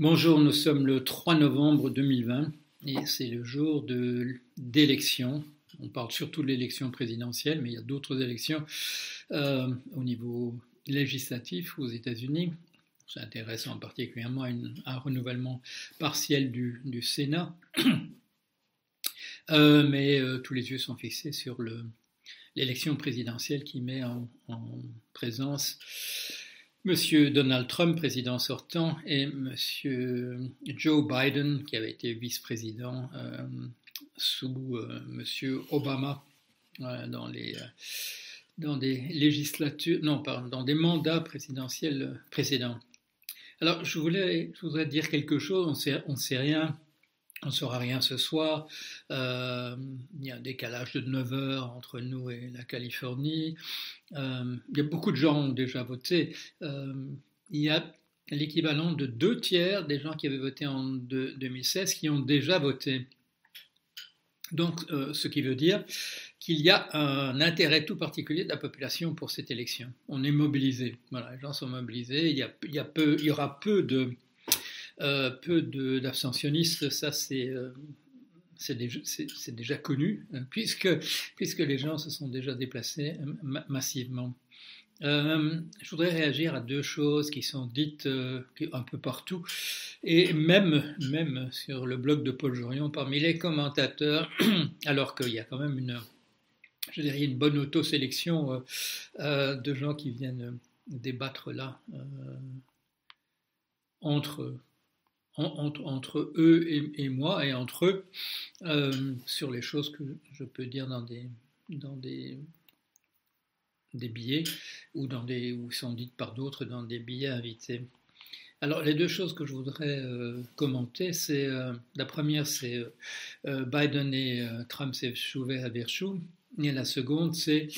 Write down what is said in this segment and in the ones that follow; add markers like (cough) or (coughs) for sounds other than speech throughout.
Bonjour, nous sommes le 3 novembre 2020 et c'est le jour d'élection. On parle surtout de l'élection présidentielle, mais il y a d'autres élections euh, au niveau législatif aux États-Unis. Ça intéresse en particulièrement à, un renouvellement partiel du, Sénat. Euh, mais euh, tous les yeux sont fixés sur l'élection présidentielle qui met en présence Monsieur Donald Trump, président sortant, et Monsieur Joe Biden, qui avait été vice-président euh, sous euh, Monsieur Obama euh, dans les dans des législatures, non, pardon, dans des mandats présidentiels précédents. Alors, je voulais, je voudrais dire quelque chose. On sait, on sait rien on ne saura rien ce soir. Euh, il y a un décalage de 9 heures entre nous et la Californie. Euh, il y a beaucoup de gens ont déjà voté. Euh, il y a l'équivalent de deux tiers des gens qui avaient voté en 2016 qui ont déjà voté. Donc, ce qui veut dire qu'il y a un intérêt tout particulier de la population pour cette élection. On est mobilisé. Voilà, les gens sont mobilisés. Il y, il peu, il y aura peu de euh, peu d'abstentionnistes, ça c'est euh, déjà connu, hein, puisque, puisque les gens se sont déjà déplacés euh, massivement. je voudrais réagir à deux choses qui sont dites un peu partout, et même, même sur le blog de Paul Jorion, parmi les commentateurs, (clears throat) alors qu'il y a quand même une, je dirais, une bonne auto-sélection de gens qui viennent débattre là entre entre, eux et, moi et entre eux euh, sur les choses que je peux dire dans des, dans des, des billets ou, dans des, ou sont dites par d'autres dans des billets invités. Alors les deux choses que je voudrais euh, commenter, c'est euh, la première c'est Biden et Trump chouvé à Verchou, et la seconde c'est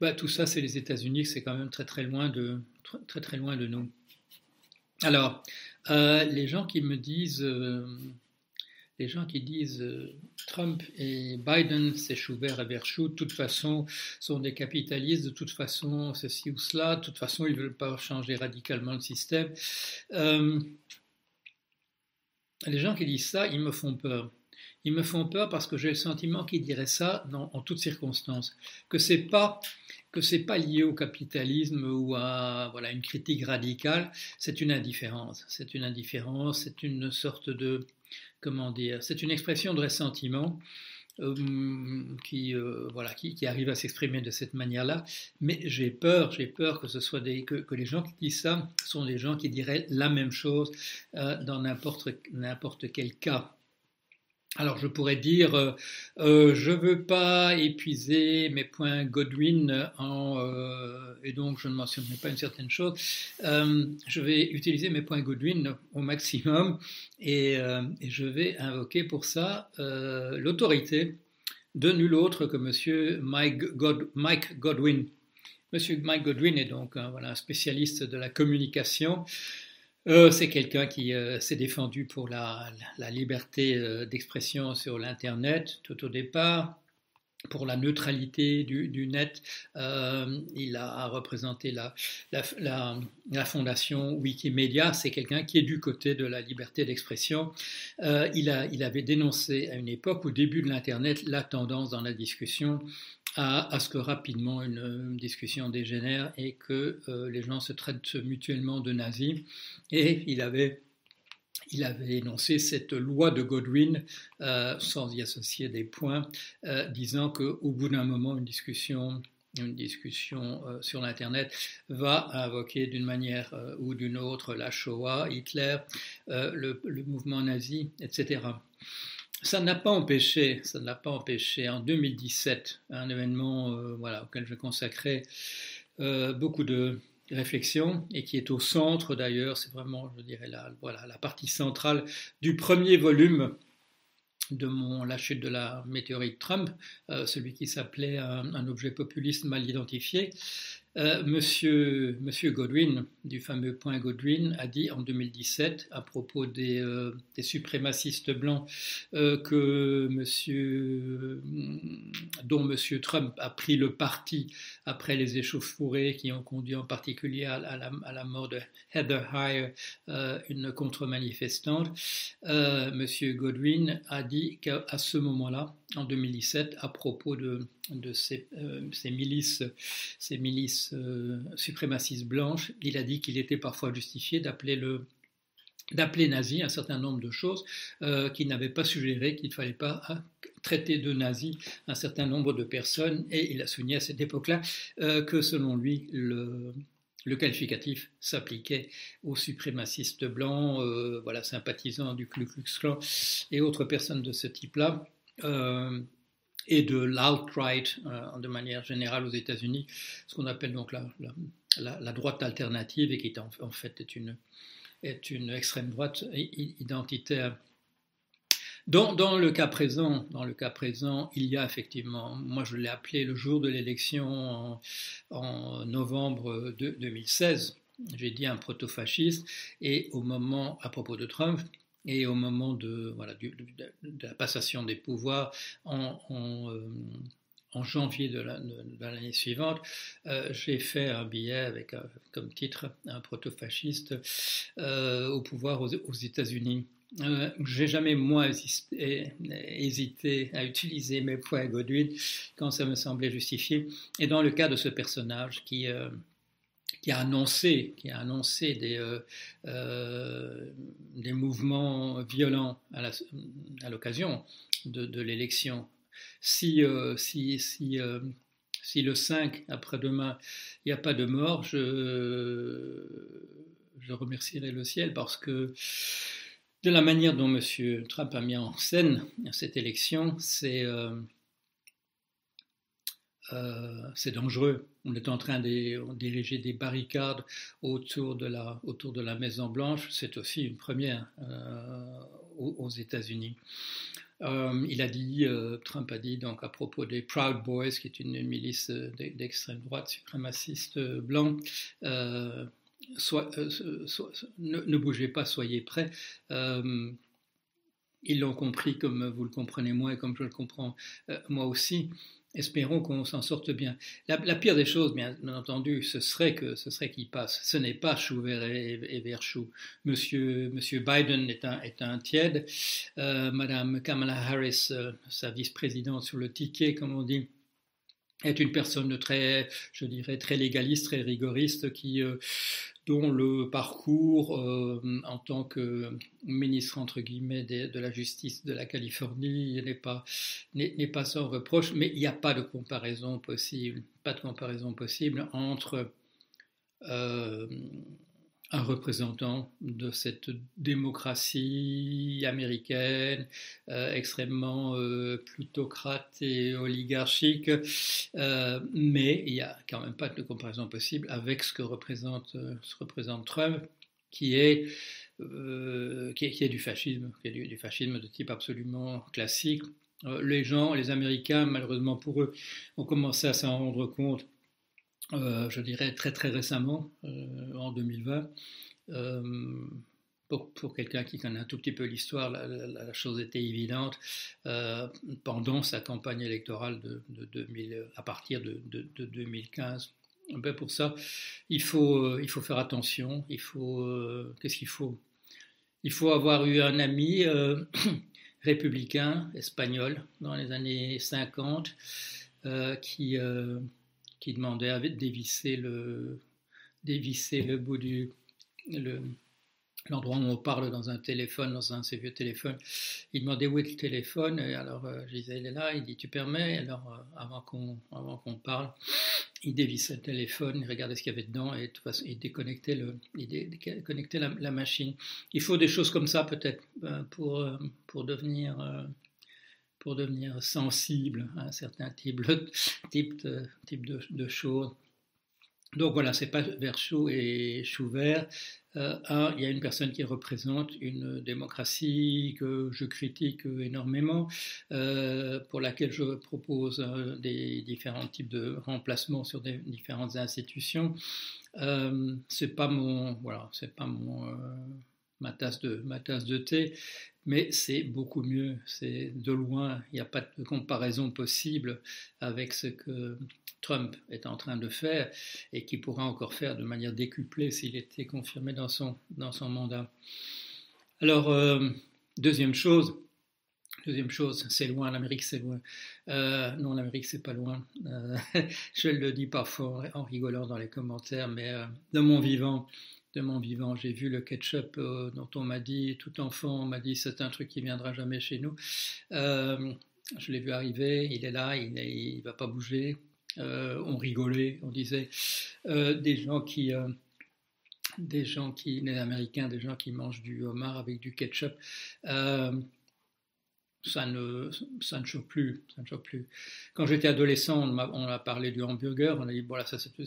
bah, tout ça c'est les États-Unis, c'est quand même très très loin de très très loin de nous. Alors euh, les gens qui me disent, euh, les gens qui disent euh, Trump et Biden, c'est Schubert et Verschout, de toute façon, sont des capitalistes, de toute façon, ceci ou cela, de toute façon, ils ne veulent pas changer radicalement le système. les gens qui disent ça, ils me font peur. Ils me font peur parce que j'ai le sentiment qu'ils diraient ça en toutes circonstances, que c'est pas que c'est pas lié au capitalisme ou à voilà une critique radicale, c'est une indifférence. C'est une indifférence, c'est une sorte de comment dire, c'est une expression de ressentiment. Euh, qui, euh, voilà, qui, qui, arrive à s'exprimer de cette manière-là. Mais j'ai peur, j'ai peur que ce soit des, que, les gens qui disent ça sont des gens qui diraient la même chose euh, dans n'importe quel cas. Alors je pourrais dire, euh, euh, je ne veux pas épuiser mes points Godwin euh, et donc je ne mentionnerai pas une certaine chose. je vais utiliser mes points Godwin au maximum et, je vais invoquer pour ça l'autorité de nul autre que Monsieur Mike, Godwin. Monsieur Mike Godwin est donc voilà, un spécialiste de la communication. Euh, c'est quelqu'un qui euh, s'est défendu pour la, liberté euh, d'expression sur l'Internet tout au départ, pour la neutralité du, net. il a représenté la, la, fondation Wikimedia. C'est quelqu'un qui est du côté de la liberté d'expression. il, il avait dénoncé à une époque, au début de l'Internet, la tendance dans la discussion à, ce que rapidement une, discussion dégénère et que euh, les gens se traitent mutuellement de nazis. Et il avait, il avait énoncé cette loi de Godwin, euh, sans y associer des points, euh, disant qu'au bout d'un moment, une discussion une discussion sur l'Internet va invoquer d'une manière ou d'une autre la Shoah, Hitler, le, le, mouvement nazi, etc ça n'a pas empêché, ça n'a pas empêché en 2017 un événement euh, voilà, auquel je consacrais euh, beaucoup de réflexion et qui est au centre d'ailleurs, c'est vraiment, je dirais, la, voilà, la partie centrale du premier volume de mon La chute de la météorite Trump, euh, celui qui s'appelait un, objet populiste mal identifié. Euh, monsieur, Godwin, du fameux point Godwin, a dit en 2017, à propos des, euh, suprémacistes blancs, euh, monsieur, dont monsieur Trump a pris le parti après les échauffourées qui ont conduit en particulier à, la, à la, mort de Heather Heyer, une contre-manifestante. monsieur Godwin a dit qu'à ce moment-là, en 2017, à propos de, de ces, ces milices, ces milices euh, suprémacistes blanches, il a dit qu'il était parfois justifié d'appeler le d'appeler nazi un certain nombre de choses euh, qu'il n'avait pas suggéré qu'il ne fallait pas traiter de nazi un certain nombre de personnes. Et il a souligné à cette époque-là euh, que selon lui le, le qualificatif s'appliquait aux suprémacistes blancs, voilà, sympathisants du Ku Klux Klan et autres personnes de ce type-là et de l'alt-right euh, de manière générale aux États-Unis, ce qu'on appelle donc la, droite alternative et qui en, fait est une, extrême droite identitaire. Dans, le cas présent, dans le cas présent, il y a effectivement, moi je l'ai appelé le jour de l'élection en, novembre de 2016, j'ai dit un proto-fasciste, et au moment, à propos de Trump, et au moment de, voilà, de, la passation des pouvoirs en, en, euh, janvier de l'année suivante, euh, j'ai fait un billet avec euh, comme titre un proto-fasciste au pouvoir aux, États-Unis. j'ai jamais moi hésité, à utiliser mes points Godwin quand ça me semblait justifié. Et dans le cas de ce personnage qui qui a annoncé, qui a annoncé des, euh, euh, des mouvements violents à l'occasion de, de l'élection. Si, euh, si, si, si, le 5, après-demain, il n'y a pas de mort, je, je remercierai le ciel parce que de la manière dont M. Trump a mis en scène cette élection, c'est euh, c'est dangereux. On est en train d'ériger des barricades autour de la, autour de la Maison Blanche. C'est aussi une première euh, aux, États-Unis. Euh, il a dit, Trump a dit donc à propos des Proud Boys, qui est une milice d'extrême droite suprémaciste blanc, ne, bougez pas, soyez prêts ils l'ont compris comme vous le comprenez moi et comme je le comprends moi aussi. Espérons qu'on s'en sorte bien. La, pire des choses, bien, entendu, ce serait que ce serait qu'il passe. Ce n'est pas chou vert et, vert chou. Monsieur, Monsieur Biden est un, est un tiède. Euh, Madame Kamala Harris, euh, sa vice-présidente sur le ticket, comme on dit, est une personne très, je dirais, très légaliste, très rigoriste, qui euh, dont le parcours euh, en tant que ministre entre guillemets de, la justice de la Californie n'est pas n'est pas sans reproche, mais il n'y a pas de comparaison possible, pas de comparaison possible entre euh, un représentant de cette démocratie américaine euh, extrêmement euh, plutocrate et oligarchique, euh, mais il n'y a quand même pas de comparaison possible avec ce que représente, Trump, qui est, qui est, du fascisme, du, fascisme de type absolument classique. les gens, les Américains, malheureusement pour eux, ont commencé à s'en rendre compte je dirais très très récemment, euh, en 2020. Euh, pour, pour quelqu'un qui connaît un tout petit peu l'histoire, la, chose était évidente pendant sa campagne électorale de, 2000, à partir de, 2015. Ben pour ça, il faut, il faut faire attention. Il faut, qu'est-ce qu'il faut? Il faut avoir eu un ami (coughs) républicain espagnol dans les années 50 qui qui demandait à dévisser le, dévisser le bout du. Le, l'endroit où on parle dans un téléphone, dans un de ces vieux téléphones. Il demandait où est le téléphone, et alors euh, je disais, il est là, il dit, tu permets? Alors, euh, avant, qu'on, avant qu'on parle, il dévissait le téléphone, il regardait ce qu'il y avait dedans, et de toute façon, il déconnectait, le, il déconnectait la, machine. Il faut des choses comme ça, peut-être, euh, pour, pour devenir pour devenir sensible à un certain type, type de, choses. Donc voilà, c'est pas vert chou et chou vert. un, il y a une personne qui représente une démocratie que je critique énormément, pour laquelle je propose des différents types de remplacements sur des différentes institutions. c'est pas mon, voilà, c'est pas mon ma tasse de, ma tasse de thé, mais c'est beaucoup mieux, c'est de loin, il n'y a pas de comparaison possible avec ce que Trump est en train de faire et qui pourra encore faire de manière décuplée s'il était confirmé dans son, dans son mandat. Alors, euh, deuxième chose, Deuxième chose, c'est loin, l'Amérique c'est loin. Euh, non, l'Amérique c'est pas loin. Euh, (laughs) je le dis parfois en rigolant dans les commentaires, mais de mon vivant, de mon vivant. J'ai vu le ketchup euh, dont on m'a dit, tout enfant, on m'a dit c'est un truc qui viendra jamais chez nous. Euh, je l'ai vu arriver, il est là, il ne va pas bouger. Euh, on rigolait, on disait des gens qui, des gens qui, les Américains, des gens qui mangent du homard avec du ketchup ça ne, ça ne choque plus, ça ne choque plus. Quand j'étais adolescent, on a, parlé du hamburger, on a dit, voilà, ça c'est, que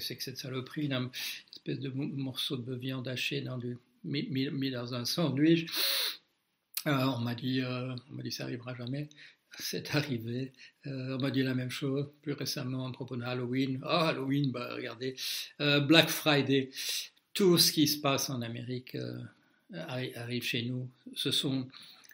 c'est que cette saloperie, une espèce de morceau de viande hachée dans du, mis, mis, dans un sandwich. Euh, on m'a dit, euh, on m'a dit, ça arrivera jamais. C'est arrivé. Euh, on m'a dit la même chose plus récemment à propos de Halloween. Oh, Halloween, bah, regardez. Black Friday. Tout ce qui se passe en Amérique arrive chez nous. Ce sont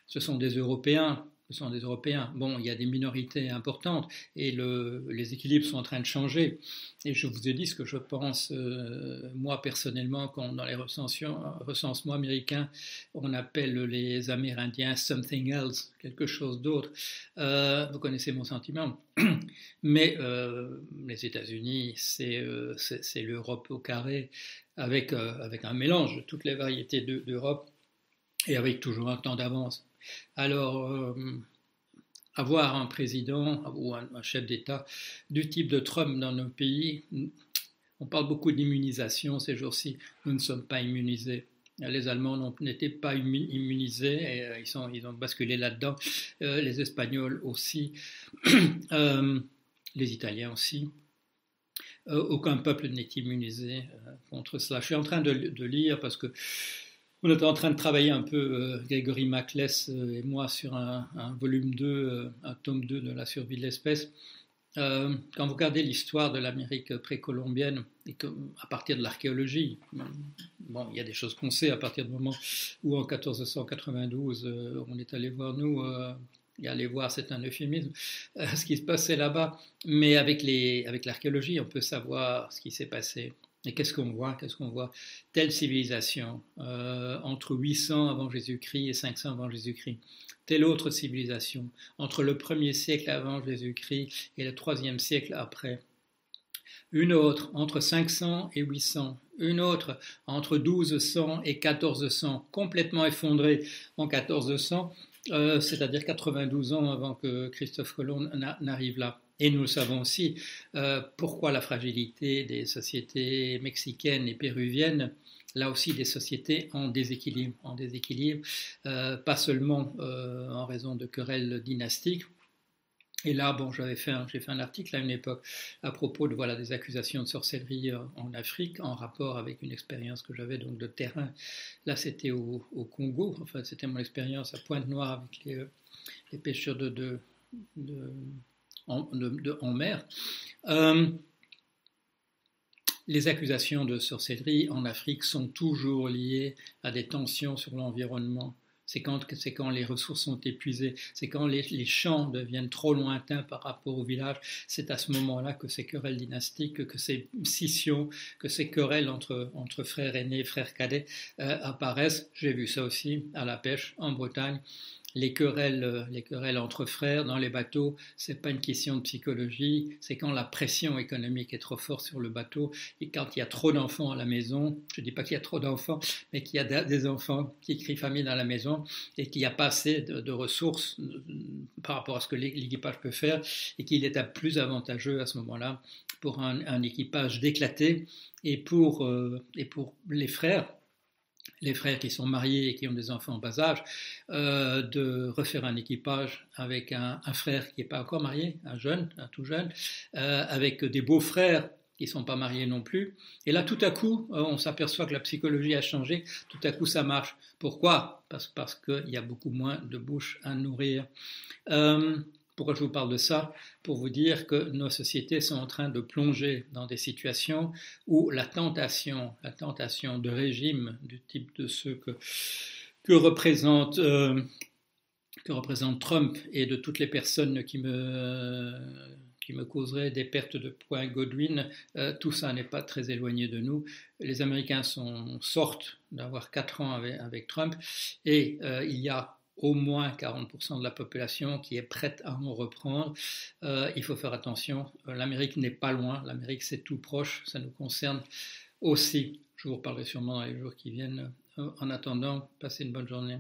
ce sont des Européens. Ce sont des Européens. Bon, il y a des minorités importantes et le, les équilibres sont en train de changer. Et je vous ai dit ce que je pense, euh, moi personnellement, quand dans les recensements américains, on appelle les Amérindiens something else, quelque chose d'autre. Euh, vous connaissez mon sentiment. (clears throat) Mais euh, les États-Unis, c'est l'Europe au carré, avec un mélange de toutes les variétés d'Europe et avec toujours un temps d'avance. Alors, euh, avoir un président ou un, chef d'État du type de Trump dans nos pays, on parle beaucoup d'immunisation ces jours-ci, nous ne sommes pas immunisés. Les Allemands n'étaient pas immunisés et euh, ils, ont basculé là-dedans. Euh, les Espagnols aussi, (clears throat) les Italiens aussi. aucun peuple n'est immunisé contre cela. Je suis en train de lire parce que on était en train de travailler un peu, euh, Gregory Maclès euh, et moi, sur un, volume 2, euh, un tome 2 de la survie de l'espèce. quand vous regardez l'histoire de l'Amérique précolombienne, à partir de l'archéologie, bon, il y a des choses qu'on sait à partir du moment où en 1492, on est allé voir nous, et aller voir, c'est un euphémisme, ce qui se passait là-bas, mais avec l'archéologie, avec on peut savoir ce qui s'est passé. Et qu'est-ce qu'on voit? Qu'est-ce qu'on voit? Telle civilisation, euh, entre 800 avant Jésus-Christ et 500 avant Jésus-Christ. Telle autre civilisation, entre le premier siècle avant Jésus-Christ et le troisième siècle après. Une autre, entre 500 et 800. Une autre, entre 1200 et 1400, complètement effondrée en 1400, euh, c'est-à-dire 92 ans avant que Christophe Colomb n'arrive là. Et nous savons aussi, euh, pourquoi la fragilité des sociétés mexicaines et péruviennes, là aussi des sociétés en déséquilibre, euh, pas seulement euh, en raison de querelles dynastiques. Et là, bon, j'avais fait, j'ai fait un article à une époque à propos de voilà des accusations de sorcellerie en Afrique en rapport avec une expérience que j'avais donc de terrain. Là, c'était au, Congo. Enfin, c'était mon expérience à Pointe-Noire avec les, pêcheurs de en, mer. Euh, les accusations de sorcellerie en Afrique sont toujours liées à des tensions sur l'environnement. C'est quand, les ressources sont épuisées, c'est quand les, champs deviennent trop lointains par rapport au village. C'est à ce moment-là que ces querelles dynastiques, que ces scissions, que ces querelles entre, entre frères aînés et frères cadets euh, apparaissent. J'ai vu ça aussi à la pêche en Bretagne les querelles, euh, les querelles entre frères dans les bateaux, c'est pas une question de psychologie, c'est quand la pression économique est trop forte sur le bateau et quand il y a trop d'enfants à la maison. Je dis pas qu'il y a trop d'enfants, mais qu'il y a des enfants qui crient famille dans la maison et qu'il n'y a pas assez de, ressources euh, par rapport à ce que l'équipage peut faire et qu'il est plus avantageux à ce moment-là pour un, équipage d'éclater et pour, euh, et pour les frères les frères qui sont mariés et qui ont des enfants en bas âge, euh, de refaire un équipage avec un, frère qui n'est pas encore marié, un jeune, un tout jeune, euh, avec des beaux-frères qui ne sont pas mariés non plus. Et là, tout à coup, euh, on s'aperçoit que la psychologie a changé. Tout à coup, ça marche. Pourquoi? Parce, parce qu'il y a beaucoup moins de bouches à nourrir. Pourquoi je vous parle de ça Pour vous dire que nos sociétés sont en train de plonger dans des situations où la tentation, la tentation de régime du type de ceux que, que représente euh, que représente Trump et de toutes les personnes qui me, qui me causeraient des pertes de points Godwin, euh, tout ça n'est pas très éloigné de nous. Les Américains sont, sortent d'avoir quatre ans avec, Trump et euh, il y a au moins 40% de la population qui est prête à en reprendre. Euh, il faut faire attention. L'Amérique n'est pas loin. L'Amérique, c'est tout proche. Ça nous concerne aussi. Je vous reparlerai sûrement dans les jours qui viennent. En attendant, passez une bonne journée.